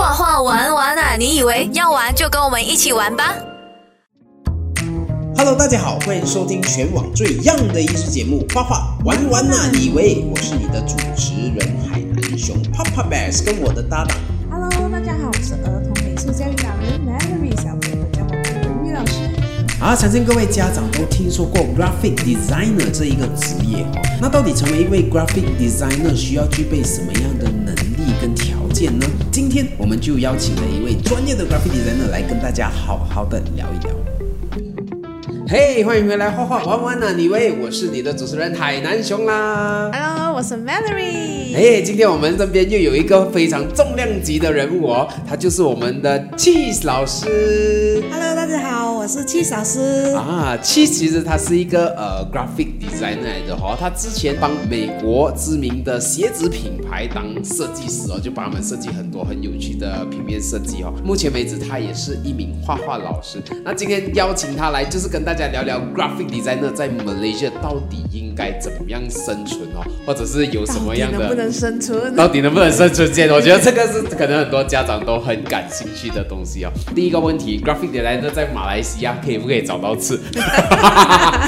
画画玩玩啊！你以为要玩就跟我们一起玩吧？Hello，大家好，欢迎收听全网最 young 的艺术节目《画画玩玩啊！你以为我是你的主持人海南熊 Papa Bear，跟我的搭档。Hello，大家好，我是儿童美术教育达人 Mary 小朋友叫我文玉老师。啊，相信各位家长都听说过 Graphic Designer 这一个职业哦。那到底成为一位 Graphic Designer 需要具备什么样的能力跟条件？呢？我们就邀请了一位专业的 graphic designer 来跟大家好好的聊一聊。嘿，欢迎回来画画玩玩啊！你喂，我是你的主持人海南熊啦。Hello，我是 Valerie。哎，今天我们这边又有一个非常重量级的人物哦，他就是我们的 Cheese 老师。Hello，大家好，我是 Cheese 老师。啊，Cheese 其实他是一个呃 graphic designer 来的哈，他之前帮美国知名的鞋子品牌当设计师哦，就帮他们设计很多很有趣的平面设计哦。目前为止，他也是一名画画老师。那今天邀请他来，就是跟大家。再聊聊 graphic designer 在 Malaysia 到底应该怎么样生存哦，或者是有什么样的能不能生存？到底能不能生存？见，我觉得这个是可能很多家长都很感兴趣的东西哦。第一个问题，graphic designer 在马来西亚可以不可以找到吃？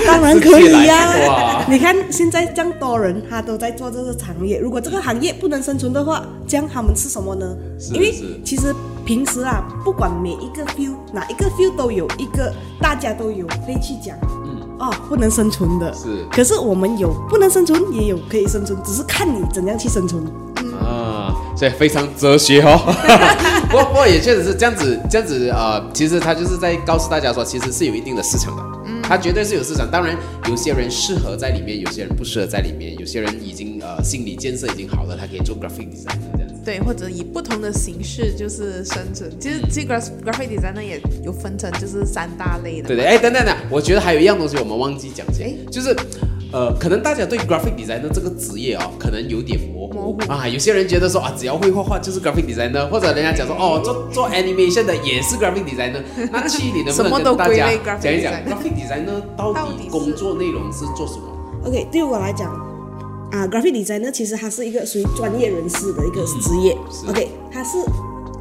当然可以呀！哇，你看现在这样多人，他都在做这个行业。如果这个行业不能生存的话，这样他们吃什么呢？因为其实。平时啊，不管每一个 feel 哪一个 feel 都有一个，大家都有可以去讲，嗯，哦，不能生存的，是。可是我们有不能生存，也有可以生存，只是看你怎样去生存。嗯啊，所以非常哲学哦。不过不过也确实是这样子，这样子呃，其实他就是在告诉大家说，其实是有一定的市场的，嗯，他绝对是有市场。当然，有些人适合在里面，有些人不适合在里面，有些人已经呃心理建设已经好了，他可以做 graphic design 这样。对，或者以不同的形式就是生存。其实这个 graphic designer 也有分成，就是三大类的。对对，哎，等等等，我觉得还有一样东西我们忘记讲，哎，就是，呃，可能大家对 graphic designer 这个职业哦，可能有点模糊啊。有些人觉得说啊，只要会画画就是 graphic designer，或者人家讲说哦，做做 animation 的也是 graphic designer。那七里能不能跟大家讲一讲 graphic designer 到底工作内容是做什么？OK，对我来讲。啊，graphic designer 其实它是一个属于专业人士的一个职业。OK，它是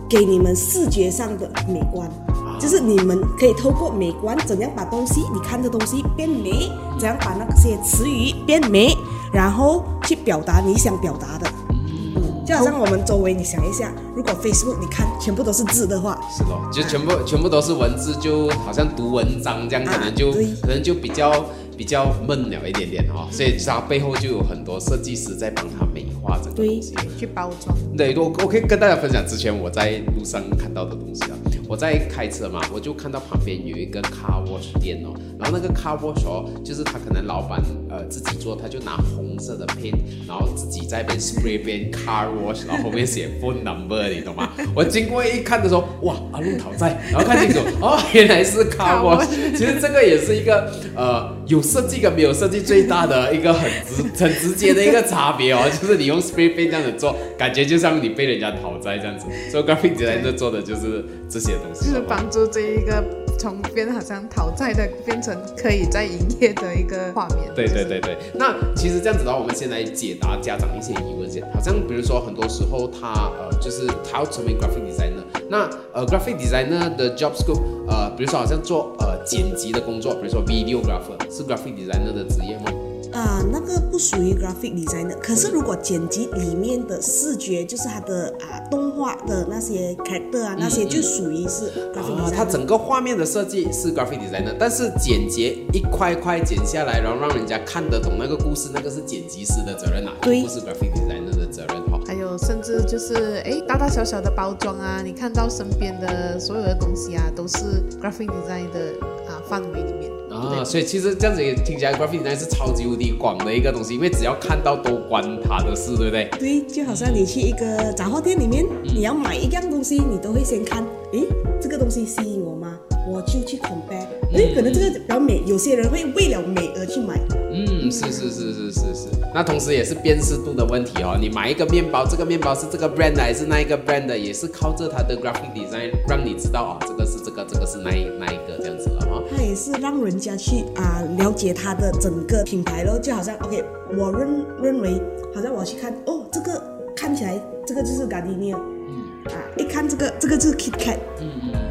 给你们视觉上的美观，就是你们可以透过美观怎样把东西你看的东西变美，怎样把那些词语变美，然后去表达你想表达的。嗯，就好像我们周围，你想一下，如果 Facebook 你看全部都是字的话，是咯，就全部全部都是文字，就好像读文章这样，可能就可能就比较。比较闷了一点点哈，所以它背后就有很多设计师在帮他美化这个东西，去包装。对，我我可以跟大家分享之前我在路上看到的东西啊。我在开车嘛，我就看到旁边有一个 car wash 店哦，然后那个 car wash 哦，就是他可能老板呃自己做，他就拿红色的 paint，然后自己在边 spray 边 car wash，然后后面写 phone number，你懂吗？我经过一看的时候，哇，阿路讨债，然后看清楚，哦，原来是 car wash。其实这个也是一个呃有设计跟没有设计最大的一个很直 很直接的一个差别哦，就是你用 spray paint 这样子做，感觉就像你被人家讨债这样子，所以 graphic designer 做的就是这些东西。就是帮助这一个从变好像讨债的变成可以在营业的一个画面。对对对对，那其实这样子的话，我们先来解答家长一些疑问先。好像比如说很多时候他呃就是他要成为 graphic designer，那呃 graphic designer 的 job scope 呃比如说好像做呃剪辑的工作，比如说 videographer 是 graphic designer 的职业吗？啊，那个不属于 graphic designer。可是如果剪辑里面的视觉，就是它的啊动画的那些 character 啊，那些就属于是 graphic designer。它整个画面的设计是 graphic designer，但是剪辑一块块剪下来，然后让人家看得懂那个故事，那个是剪辑师的责任啊，不是 graphic designer 的责任哈。还有甚至就是哎，大大小小的包装啊，你看到身边的所有的东西啊，都是 graphic design 的啊范围里面。啊，所以其实这样子也听起来，graphic design 是超级无敌广的一个东西，因为只要看到都关他的事，对不对？对，就好像你去一个杂货店里面，你要买一样东西，你都会先看，诶，这个东西吸引我吗？我就去 compare，诶，可能这个比较美，有些人会为了美而去买。嗯，是是是是是是，那同时也是辨识度的问题哦。你买一个面包，这个面包是这个 brand 还是那一个 brand 的，也是靠着它的 graphic design 让你知道哦，这个是这个，这个是那一那一个这样子了哈。它也是让人家去啊了解它的整个品牌咯，就好像 OK，我认认为好像我去看哦，这个看起来这个就是 Gardenia，嗯啊。一看这个这个就是 KitKat，嗯嗯嗯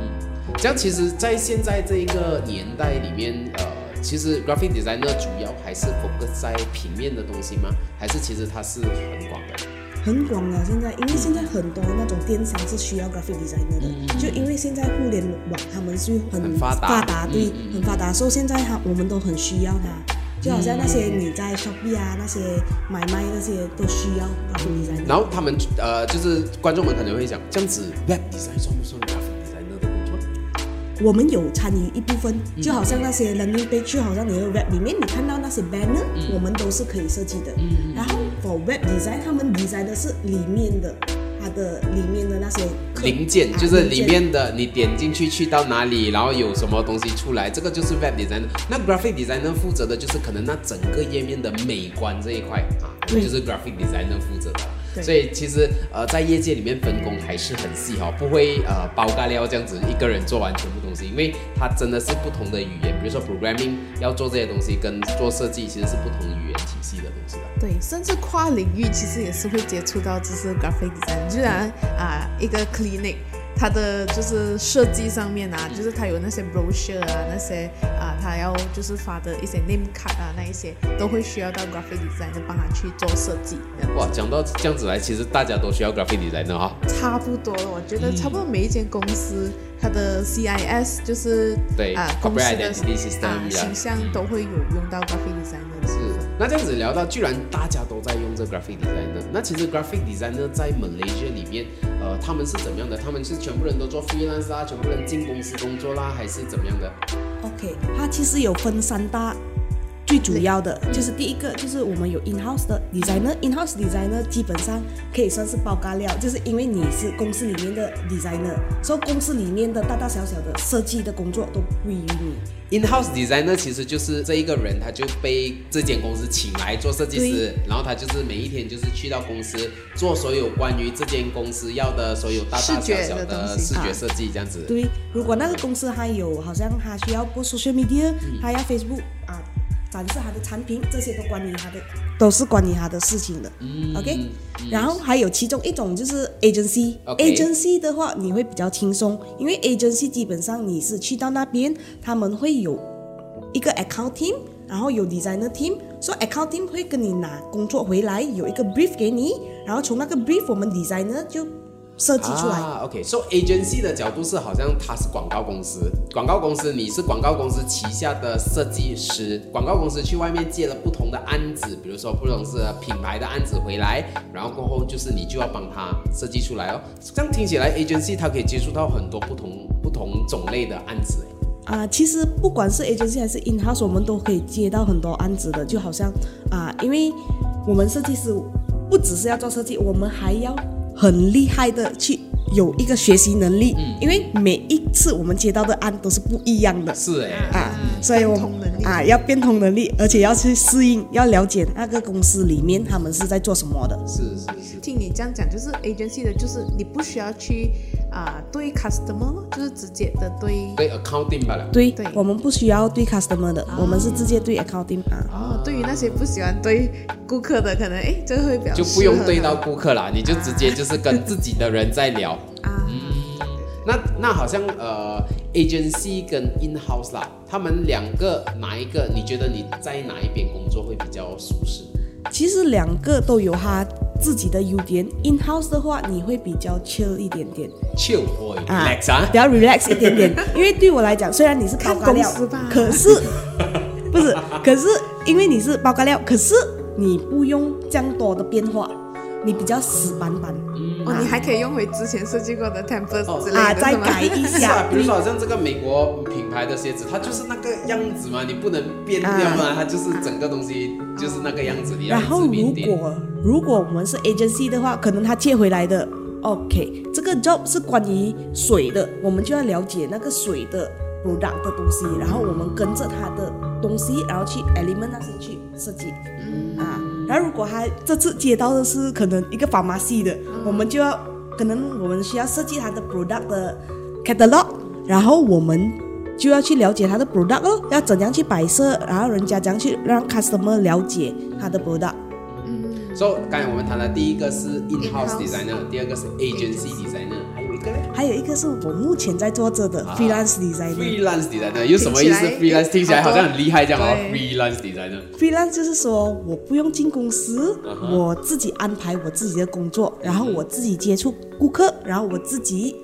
这样其实，在现在这一个年代里面，呃，其实 graphic designer 主要还是 focus 在平面的东西吗？还是其实它是很广的？很广了。现在因为现在很多那种电商是需要 graphic designer 的，就因为现在互联网他们是很很发达对，嗯嗯很发达，所以现在他我们都很需要它。就好像那些你在 Shopee 啊，那些买卖那些都需要 graphic designer。然后他们呃，就是观众们可能会讲，这样子 web design 算不算我们有参与一部分，嗯就好像那些 landing page，就好像你的 web 里面你看到那些 banner，、我嗯们都是可以设计的。然后 for web design，他们 design 的是里面的，它的里面的那些零件啊就是里面的，你点进去去到哪里，然后有什么东西出来，这个就是 web designer。那 graphic designer 负责的就是可能那整个页面的美观这一块啊，对就是 graphic designer 负责的。对所以其实呃，在业界里面分工还是很细哈、不会呃包干料这样子一个人做完全部东西，因为它真的是不同的语言，比如说 programming 要做这些东西，跟做设计其实是不同语言体系的东西的。对，甚至跨领域其实也是会接触到就是 graphic design，就然啊一个 clinic。它的就是设计上面啊，就是它有那些 brochure 啊，那些啊，它要就是发的一些 name card 啊，那一些都会需要到 graphic designer 帮他去做设计。哇，讲到这样子来，其实大家都需要 graphic designer 哈。差不多了，我觉得差不多每一间公司它的 CIS 就是对啊公司 corporate 的 identity system 啊形象都会有用到 graphic designer 是。，那这样子聊到，居然大家都在用这 graphic designer，那其实 graphic designer 在 Malaysia 里面，呃，他们是怎么样的？他们是全部人都做 freelance 啦，全部人进公司工作啦，还是怎么样的？OK，它其实有分三大，最主要的就是第一个就是我们有 in-house 的 designer，in-house designer 基本上可以算是包干料，就是因为你是公司里面的 designer，所以公司里面的大大小小的设计的工作都归于你。In-house designer 其实就是这一个人，他就被这间公司请来做设计师，然后他就是每一天就是去到公司做所有关于这间公司要的所有大大小小的视觉设计这样子。对，如果那个公司还有好像他需要播 social media，他要 Facebook 啊展示他的产品，这些都关于他的，都是关于他的事情的。OK，然后还有其中一种就是 agency。OK agency 的话，你会比较轻松，因为 agency 基本上你是去到那边，他们会有一个 account team。然后有 designer team，所以 account team 会跟你拿工作回来，有一个 brief 给你，然后从那个 brief 我们 designer 就设计出来。啊，OK，so agency 的角度是好像它是广告公司，广告公司你是广告公司旗下的设计师，广告公司去外面接了不同的案子，比如说不同是品牌的案子回来，然后过后就是你就要帮他设计出来哦。这样听起来 agency 它可以接触到很多不同不同种类的案子哎。啊、其实不管是 agency 还是 in house，我们都可以接到很多案子的，就好像啊、因为我们设计师不只是要做设计，我们还要很厉害的去有一个学习能力，因为每一次我们接到的案都是不一样的是哎，啊，所以我啊要变通能力，而且要去适应，要了解那个公司里面他们是在做什么的。是是是。听你这样讲，就是 agency 的，就是你不需要去啊、对 customer，就是直接的对对 accounting 罢了。对，对我们不需要对 customer 的，我们是直接对 accounting 啊。哦，对于那些不喜欢对顾客的，可能哎，这个会比较就不用对到顾客啦，你就直接就是跟自己的人在聊。啊。那那好像呃，agency 跟 in house 啦，他们两个哪一个你觉得你在哪一边工作会比较舒适？其实两个都有它自己的优点。In house 的话，你会比较 chill 一点点 chill 或啊 relax 啊比，较 relax 一点点。因为对我来讲，虽然你是包干料可是不是，可是因为你是包干料，可是你不用这样多的变化，你比较死板板哦，你还可以用回之前设计过的 template 哦之类的，啊，再改一 是啊下，。比如说好像这个美国品牌的鞋子，它就是那个样子嘛，你不能变掉嘛，它就是整个东西就是那个样子，你要然后如果如果我们是 agency 的话，可能他借回来的，OK，这个 job 是关于水的，我们就要了解那个水的 product 的东西，然后我们跟着他的东西，然后去 element 那些去设计，嗯。啊，然后如果他这次接到的是可能一个 pharmacy 的，我们就要可能我们需要设计他的 product 的 catalog，然后我们。就要去了解他的 product 哦，要怎样去摆设，然后人家怎样去让 customer 了解他的 product。嗯。所以刚才我们谈的第一个是 in-house In-house designer，第二个是 agency designer，还有一个是我目前在做着的 freelance designer。freelance designer 有什么意思？freelance 听起来好像很厉害这样哦。freelance designer freelance 就是说我不用进公司我自己安排我自己的工作，然后我自己接触顾客，然后我自己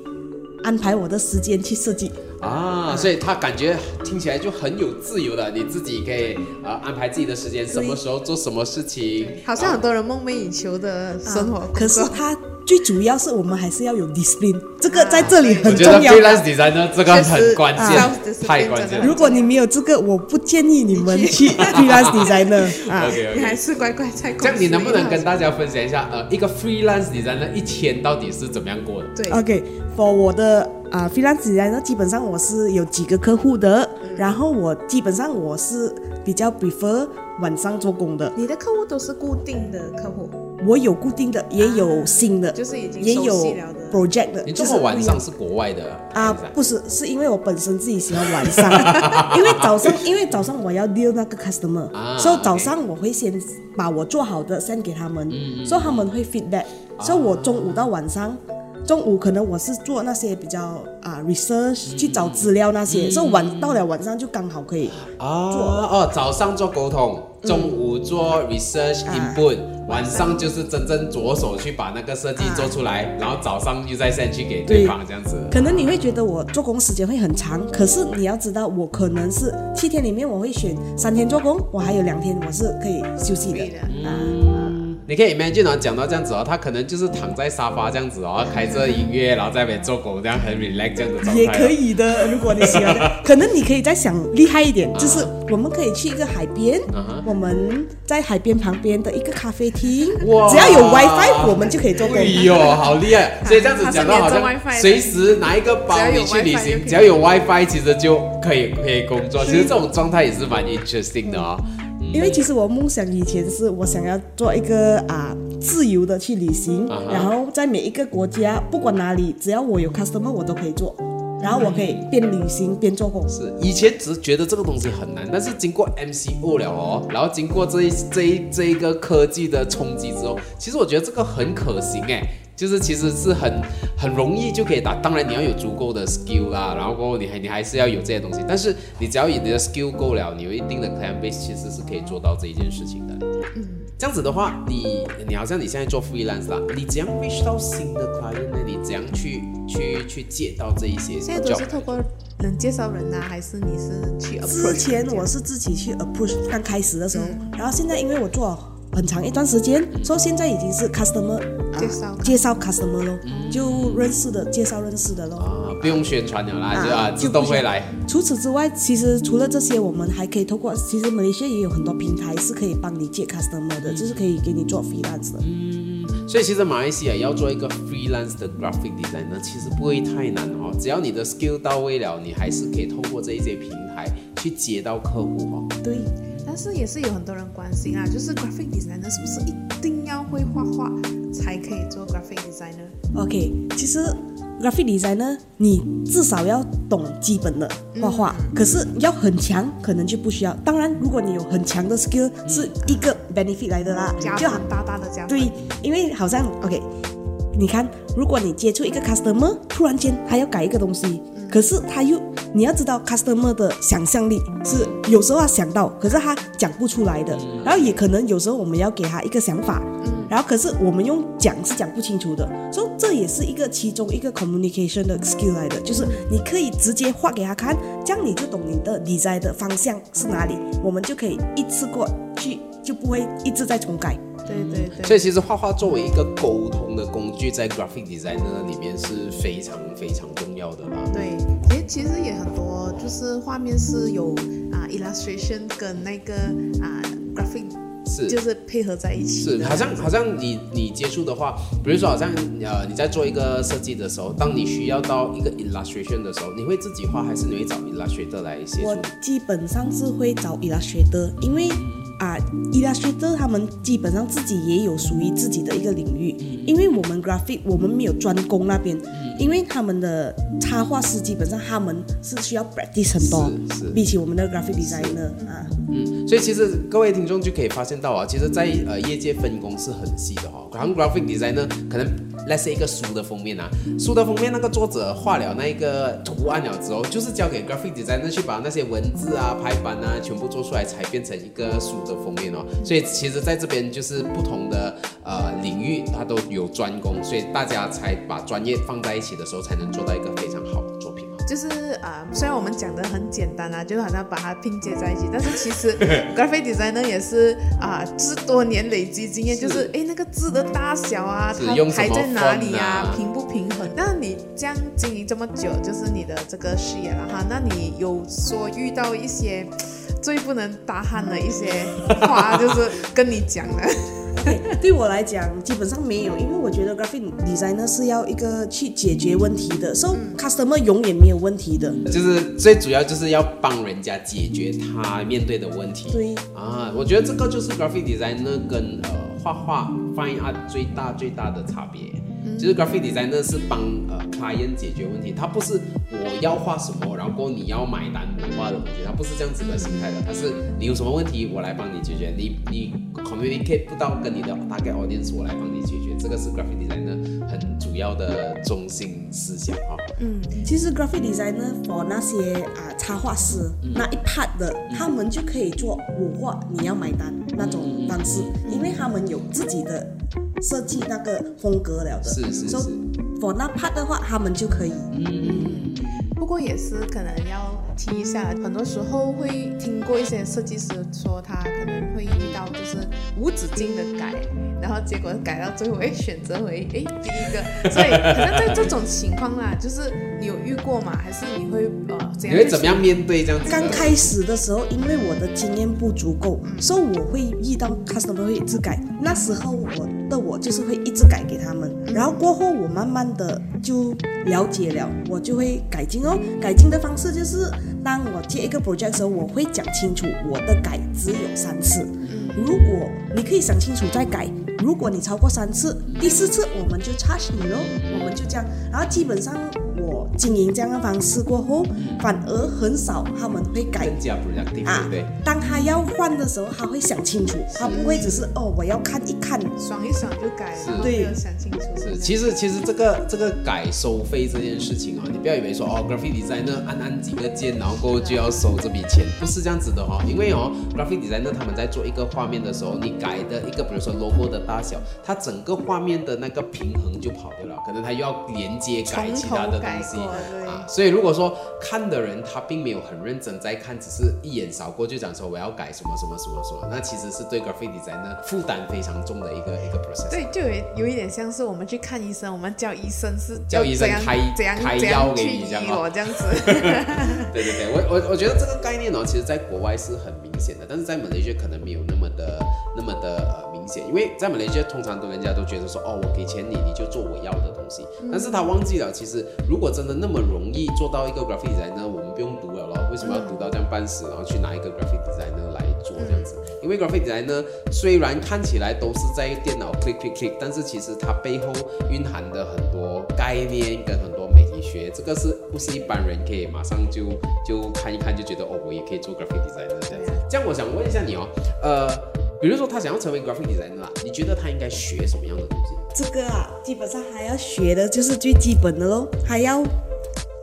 安排我的时间去设计。啊，所以他感觉听起来就很有自由的，你自己可以呃安排自己的时间，什么时候做什么事情，好像很多人梦寐以求的生活啊可。是它最主要是我们还是要有 discipline，这个在这里很我觉得重要。freelance designer 这个很关啊键太关键了。如果你没有这个，我不建议你们去 freelance designer 啊。OK 你还。是乖乖在公司。这样你能不能跟大家分享一下，呃，一个 freelance designer 一天到底是怎么样过的？对 OK，for、我的啊、freelance designer，基本上我是有几个客户的，然后我基本上我是比较 prefer 晚上做工的。你的客户都是固定的客户，我有固定的，也有新的，就是已经也有 project 的。你这就是么晚上是国外的啊，不是，是因为我本身自己喜欢晚上，因为早上，因为早上我要 deal 那个 customer，、啊所以早上我会先把我做好的 send 给他们，嗯所以他们会 feedback，、所以我中午到晚上。中午可能我是做那些比较啊 research 去找资料那嗯。些，所以晚到了晚上就刚好可以。啊哦，早上做沟通，中午做 research 啊。input，、晚上就是真正着手去把那个设计做出来，然后早上又再 send 去给对对方这样子。可能你会觉得我做工时间会很长，可是你要知道，我可能是七天里面我会选三天做工，我还有两天我是可以休息的。啊。你可以 imagine 哦，讲到这样子哦，他可能就是躺在沙发这样子哦，开着音乐，然后在那边做狗，这样很 relax 这样的状态、哦。也可。以的，如果你喜欢，可能你可以再想厉害一点，就是我们可以去一个海边，我们在海边旁边的一个咖啡厅，哇只要有 WiFi，我们就可以做工哎。呦，好厉害！所以这样子讲到好像随时拿一个包只要有你去旅 WiFi 就可行，以只要有 WiFi，其实就可以可以工作。其实这种状态也是蛮 interesting 的哦。因为其实我梦想以前是我想要做一个啊自由的去旅行啊哈然后在每一个国家不管哪里，只要我有 customer 我都可以做，然后我可以边旅行边做工。是，以前只是觉得这个东西很难，但是经过 MCO 了哦，然后经过这一这一这一个科技的冲击之后，其实我觉得这个很可行哎，就是其实是很很容易就可以打。当然你要有足够的 skill 啦，然后过后你还你还是要有这些东西，但是你只要你的 skill 够了，你有一定的 client base，其实是可以做到这一件事情的。嗯，这样子的话，你你好像你现在做 freelance 啦，你怎样 reach 到新的 client 呢？你怎样去去去借到这一些现在都是透过人介绍人呐、还是你是去之前我是自己去 approach，刚开始的时候，然后现在因为我做了很长一段时间，所以现在已经是 customer 啊介绍介绍 customer 咯，就认识的介绍认识的咯。啊，不用宣传了啦，啊就啊自动会来。除此之外，其实除了这些，我们还可以透过，其实马来西亚也有很多平台是可以帮你接 customer 的，就是可以给你做 freelance 的。嗯所以其实马来西亚要做一个 freelance 的 graphic designer，其实不会太难哦，只要你的 skill 到位了，你还是可以透过这一些平台去接到客户哦。对，但是也是有很多人关心啊，就是 graphic designer 是不是一定要会画画才可以做 graphic designer？OK，其实 graphic designer 你至少要懂基本的画画，可是要很强可能就不需要。当然，如果你有很强的 skill，是一个 benefit 来的啦，就好加分大大的加分。对，因为好像 OK，你看，如果你接触一个 customer，突然间他要改一个东西，可是他又你要知道 customer 的想象力是有时候他想到，可是他讲不出来的，然后也可能有时候我们要给他一个想法，然后可是我们用讲是讲不清楚的，所以这也是一个其中一个 communication 的 skill 来的，就是你可以直接画给他看，这样你就懂你的 design 的方向是哪里，我们就可以一次过去，就不会一直在重改。对对对。所以其实画画作为一个沟通的工具，在 graphic designer 里面是非常非常重要的啦。对，其实其实也很多，就是画面是有啊 illustration 跟那个啊 graphic 是就是配合在一起是，好像好像你你接触的话，比如说好像呃你在做一个设计的时候，当你需要到一个 illustration 的时候，你会自己画还是你会找 illustrator 来协助我？基本上是会找 Illustrator，因为啊，Illustrator 他们基本上自己也有属于自己的一个领域，因为我们 graphic 我们没有专攻那边，因为他们的插画师基本上他们是需要 practice 很多，是是。比起我们的 graphic designer 啊。所以其实各位听众就可以发现到啊，其实在，呃业界分工是很细的哈、好像 graphic designer 可能 let's say 一个书的封面啊，书的封面那个作者画了那一个图案了之后，就是交给 graphic designer 去把那些文字啊、排版啊全部做出来，才变成一个书的封面哦。所以其实在这边就是不同的呃领域，它都有专攻，所以大家才把专业放在一起的时候，才能做到一个非常好的作品哦。就是啊、虽然我们讲的很简单啊，就好像把它拼接在一起，但是其实 graphic designer 也是啊，就是多年累积经验，是就是诶那个字的大小啊，它排在哪里啊平不平衡？那你这样经营这么久，就是你的这个事业了哈，那你有说遇到一些最不能搭汉的一些话，就是跟你讲的？OK，对我来讲基本上没有，因为我觉得 graphic designer 是要一个去解决问题的，so customer 永远没有问题的。就是最主要就是要帮人家解决他面对的问题。对啊，我觉得这个就是 graphic designer 跟呃画画 fine art 最大最大的差别。就是 graphic designer 是帮呃 client 解决问题，他不是我要画什么，然后过你要买单我画的东西，他不是这样子的心态的，他是你有什么问题我来帮你解决，你你 communicate 不到跟你的 target audience 我来帮你解决，这个是 graphic designer 很主要的中心思想哈、嗯其实 graphic designer for 那些啊插画师、那一 part 的，他们就可以做我画你要买单那种方式，因为他们有自己的设计那个风格了的。是是 So 是 for 那 part 的话，他们就可以。嗯不过也是可能要提一下，很多时候会听过一些设计师说他可能会遇到就是无止境的改，然后结果改到最后会选择回哎第一个，所以可能在这种情况啦，就是你有遇过吗？还是你会呃怎样？你会怎么样？面对这样子？刚开始的时候，因为我的经验不足够，所以我会遇到 customer 会一直改。那时候我的我就是会一直改给他们，然后过后我慢慢的就了解了，我就会改进哦。改进的方式就是，当我接一个 project 的时候，我会讲清楚我的改只有三次。如果你可以想清楚再改，如果你超过三次，第四次我们就 charge 你咯，我们就这样。然后基本上我经营这样的方式过后，反而很少他们会改更加 productive，啊对不对？当他要换的时候，他会想清楚，他不会只是哦，我要看一看。爽一爽就改，了对想清楚。是，其实其实这个这个改收费这件事情啊，你不要以为说哦，graphic designer 按按几个键，然后过后就要收这笔钱，不是这样子的哈、哦。因为哦，graphic designer 他们在做一个画面的时候，你改的一个比如说 logo 的大小，它整个画面的那个平衡就跑掉了，可能它又要连接改其他的东西啊。所以如果说看的人他并没有很认真在看，只是一眼扫过就讲说我要改什么什么什么什么，那其实是对 graphic designer 负担非常重的一个一个 process。对，就有有一点像是我们去看医生，我们叫医生是叫医生开怎样开药给去你这样这样子。对对对，我我我觉得这个概念哦，其实在国外是很明显的，但是在马来西亚可能没有那么的那么的呃明显，因为在马来西亚通常都人家都觉得说，哦，我给钱你，你就做我要的东西，但是他忘记了，其实如果真的那么容易做到一个 graphic designer，我们不用读了咯，为什么要读到这样半死，然后去拿一个 graphic designer 来做这样子？因为 graphic designer 虽然看起来都是在电脑 click click click，但是其实它背后蕴含的很多概念跟很多媒体学，这个是不是一般人可以马上就就看一看就觉得哦，我也可以做 graphic designer 这样子？这样我想问一下你哦，呃，比如说他想要成为 graphic designer 啊，你觉得他应该学什么样的东西？这个啊，基本上还要学的就是最基本的喽，还要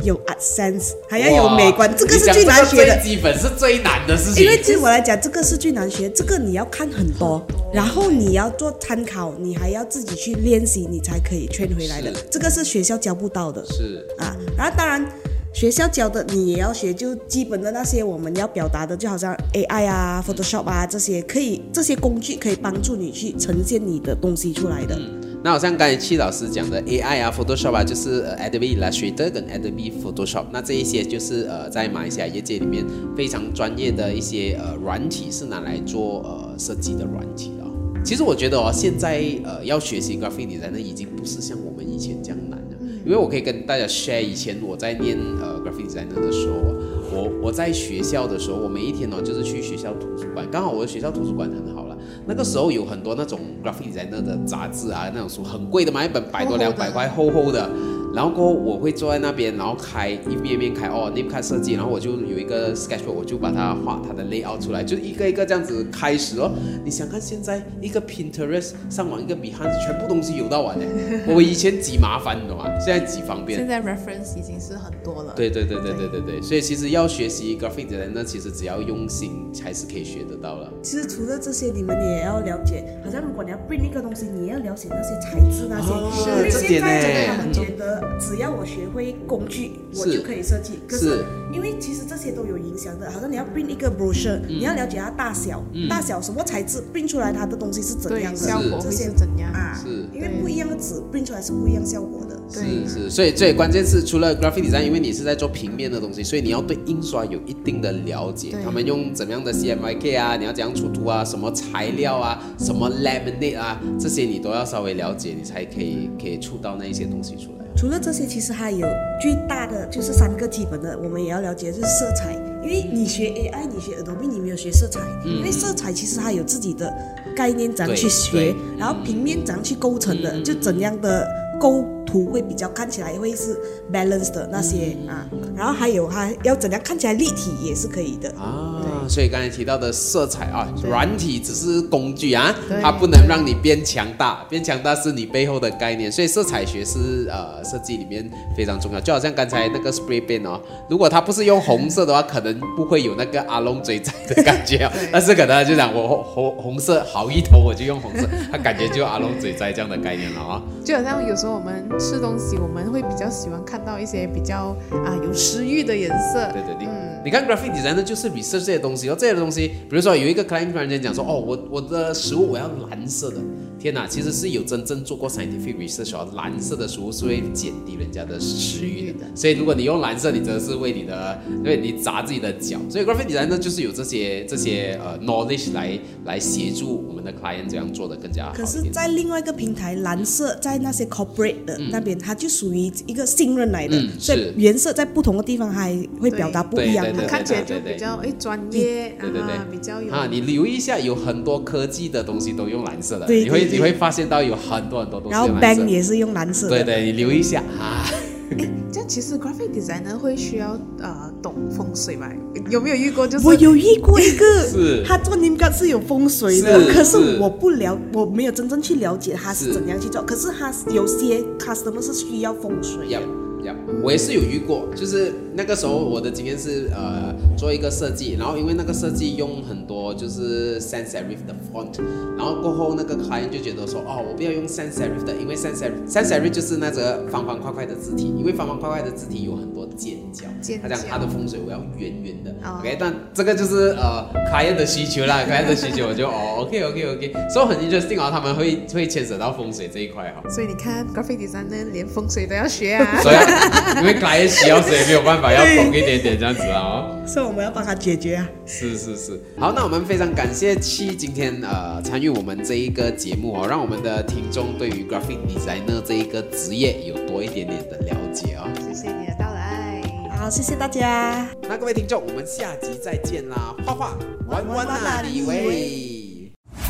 有 art sense，还要有美观，这个是最难学的基本是最难的事情，因为对我来讲，这个是最难学，这个你要看很多，然后你要做参考，你还要自己去练习，你才可以圈回来的。这个是学校教不到的是啊。然后当然，学校教的你也要学，就基本的那些我们要表达的，就好像 AI 啊、Photoshop 啊这些，可以这些工具可以帮助你去呈现你的东西出来的。那好像刚才戚老师讲的 AI 啊、Photoshop 啊，就是 Adobe Illustrator 跟 Adobe Photoshop，那这一些就是呃在马来西亚业界里面非常专业的一些呃软体，是拿来做呃设计的软体哦。其实我觉得哦，现在呃要学习 graphic design 已经不是像我们以前这样，因为我可以跟大家 share 以前我在念呃 graphic designer 的时候啊，我我在学校的时候，我每一天哦就是去学校图书馆，刚好我的学校图书馆很好了。那个时候有很多那种 graphic designer 的杂志啊，那种书很贵的嘛，一本百多两百块，厚厚的。然后过后我会坐在那边，然后开一面一面开哦 name card 设计，然后我就有一个 sketchbook，我就把它画它的 layout 出来，就一个一个这样子开始哦。你想看现在一个 Pinterest 上网一个 Behance，全部东西有到完的。我以前几麻烦，你懂吗？现在几方便现。在 reference 已经是很多了。对对对对对对对，所以其实要学习 graphic 的人，那其实只要用心，还是可以学得到了。其实除了这些，你们也要了解，好像如果你要 print 一个东西，你也要了解那些材质那些。哦因为这点呢他们觉得只要我学会工具，我就可以设计。可是是因为其实这些都有影响的，好像你要 print 一个 brochure，、你要了解它大小，大小什么材质，print 出来它的东西是怎，样的，效果会这些是怎样？啊，是因为不一样的纸 print 出来是不一样效果的。对是是，所以最关键是除了 graphic design，因为你是在做平面的东西，所以你要对印刷有一定的了解。他们用怎么样的 CMYK 啊，你要怎样出图啊，什么材料啊，什么 laminate 啊，这些你都要稍微了解，你才可以可以出到那一些东西出来。除了这些，其实还有最大的就是三个基本的，我们也要了解，就是色彩。因为你学 AI，你学 Adobe，你没有学色彩，因为色彩其实它有自己的概念怎样去学，然后平面怎样去构成的，嗯。就怎样的构图会比较看起来会是 balance 的那些、嗯啊，然后还有它要怎样看起来立体也是可以的。啊，所以刚才提到的色彩啊，软体只是工具啊，它不能让你变强大，变强大是你背后的概念，所以色彩学是呃设计里面非常重要。就好像刚才那个 spray paint 哦，如果它不是用红色的话，可能不会有那个阿龙嘴仔的感觉啊 对，但是可能就讲我红红红色好一头，我就用红色，它感觉就阿龙嘴仔这样的概念了啊。就好像有时候我们吃东西，我们会比较喜欢看到一些比较啊有食欲的颜色。对对对，嗯，你看 graphic design 呢，就是 research 这些东西然后，这些东西，比如说有一个 client 突然间讲说，哦，我我的食物我要蓝色的，天哪，其实是有真正做过 scientific research 哦，蓝色的食物是会减低人家的食欲的，所以如果你用蓝色，你真的是为你的，为你砸自己的脚，所以 graphic design 呢，就是有这些这些呃 knowledge 来来协助我们的 client 这样做的更加好可是，在另外一个平台，蓝色在那些 corporate 的那边，它就属于一个信任来的，嗯所以是。颜色在不同的地方还会表达不一样。看起来就比较哎专业对对对。啊，比较有啊，你留意一下，有很多科技的东西都用蓝色的，对你会你会发现到有很多很多东西然后 bank 也是用蓝色的。对对，你留意一下啊。这样其实 graphic designer 会需要呃懂风水吧？有没有遇过？就是我有遇过一个，是他做 name card 是有风水的，是可是是我不了，我没有真正去了解他是是怎样去做。可是他有些 customer 是需要风水的我也是有遇过，就是那个时候我的经验是，呃，做一个设计，然后因为那个设计用很多就是 sans serif 的 font，然后过后那个 client 就觉得说，哦，我不要用 sans serif 的，因为 sans serif sans serif 就是那个方方块块的字体，因为方方块块的字体有很多尖角，尖他讲角他的风水我要圆圆的、哦。O k 但这个就是呃 client 的需求啦，client 的需求我就哦，OK OK OK，所以很 interesting 哦，他们会会牵扯到风水这一块哈、所以你看 graphic designer 连风水都要学啊。所以 因为 client 需要，所以没有办法要懂一点点这样子啊、哦。所以我们要帮他解决啊。是是是，好，那我们非常感谢七今天呃参与我们这一个节目哦，让我们的听众对于 graphic designer 这一个职业有多一点点的了解哦、谢谢你的到来。好，谢谢大家。那各位听众，我们下集再见啦！画画玩玩哪里喂？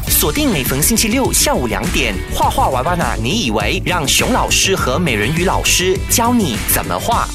锁定每逢星期六下午两点，画画娃娃啊？你以为让熊老师和美人鱼老师教你怎么画？